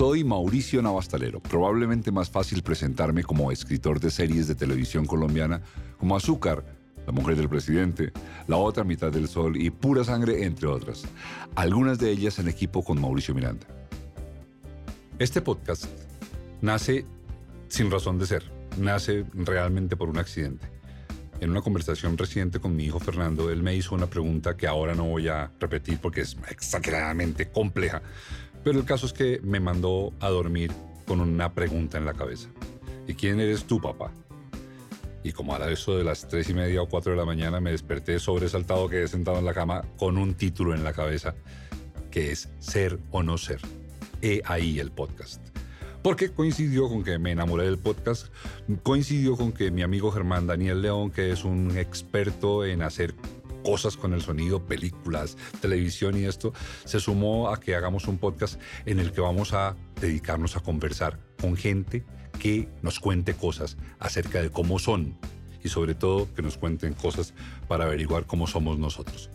Soy Mauricio Navastalero, probablemente más fácil presentarme como escritor de series de televisión colombiana como Azúcar, La mujer del presidente, La otra mitad del sol y Pura sangre, entre otras. Algunas de ellas en equipo con Mauricio Miranda. Este podcast nace sin razón de ser, nace realmente por un accidente. En una conversación reciente con mi hijo Fernando, él me hizo una pregunta que ahora no voy a repetir porque es exageradamente compleja, pero el caso es que me mandó a dormir con una pregunta en la cabeza. ¿Y quién eres tú, papá? Y como a eso de las tres y media o cuatro de la mañana me desperté sobresaltado, quedé sentado en la cama con un título en la cabeza que es Ser o no ser. He ahí el podcast. Porque coincidió con que me enamoré del podcast, coincidió con que mi amigo Germán Daniel León, que es un experto en hacer cosas con el sonido, películas, televisión y esto, se sumó a que hagamos un podcast en el que vamos a dedicarnos a conversar con gente que nos cuente cosas acerca de cómo son y sobre todo que nos cuenten cosas para averiguar cómo somos nosotros.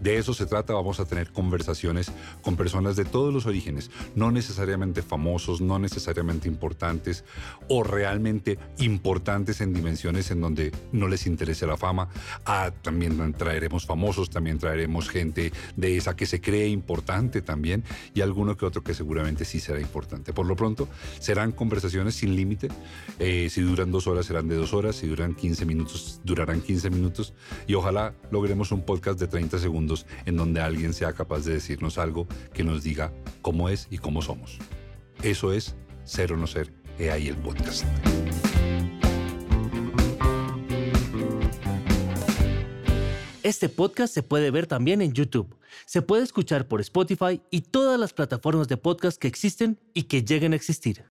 De eso se trata, vamos a tener conversaciones con personas de todos los orígenes, no necesariamente famosos, no necesariamente importantes o realmente importantes en dimensiones en donde no les interese la fama. Ah, también traeremos famosos, también traeremos gente de esa que se cree importante también y alguno que otro que seguramente sí será importante. Por lo pronto, serán conversaciones sin límite. Eh, si duran dos horas, serán de dos horas. Si duran 15 minutos, durarán 15 minutos. Y ojalá logremos un podcast de 30 segundos en donde alguien sea capaz de decirnos algo que nos diga cómo es y cómo somos. Eso es Ser o No Ser, he ahí el podcast. Este podcast se puede ver también en YouTube. Se puede escuchar por Spotify y todas las plataformas de podcast que existen y que lleguen a existir.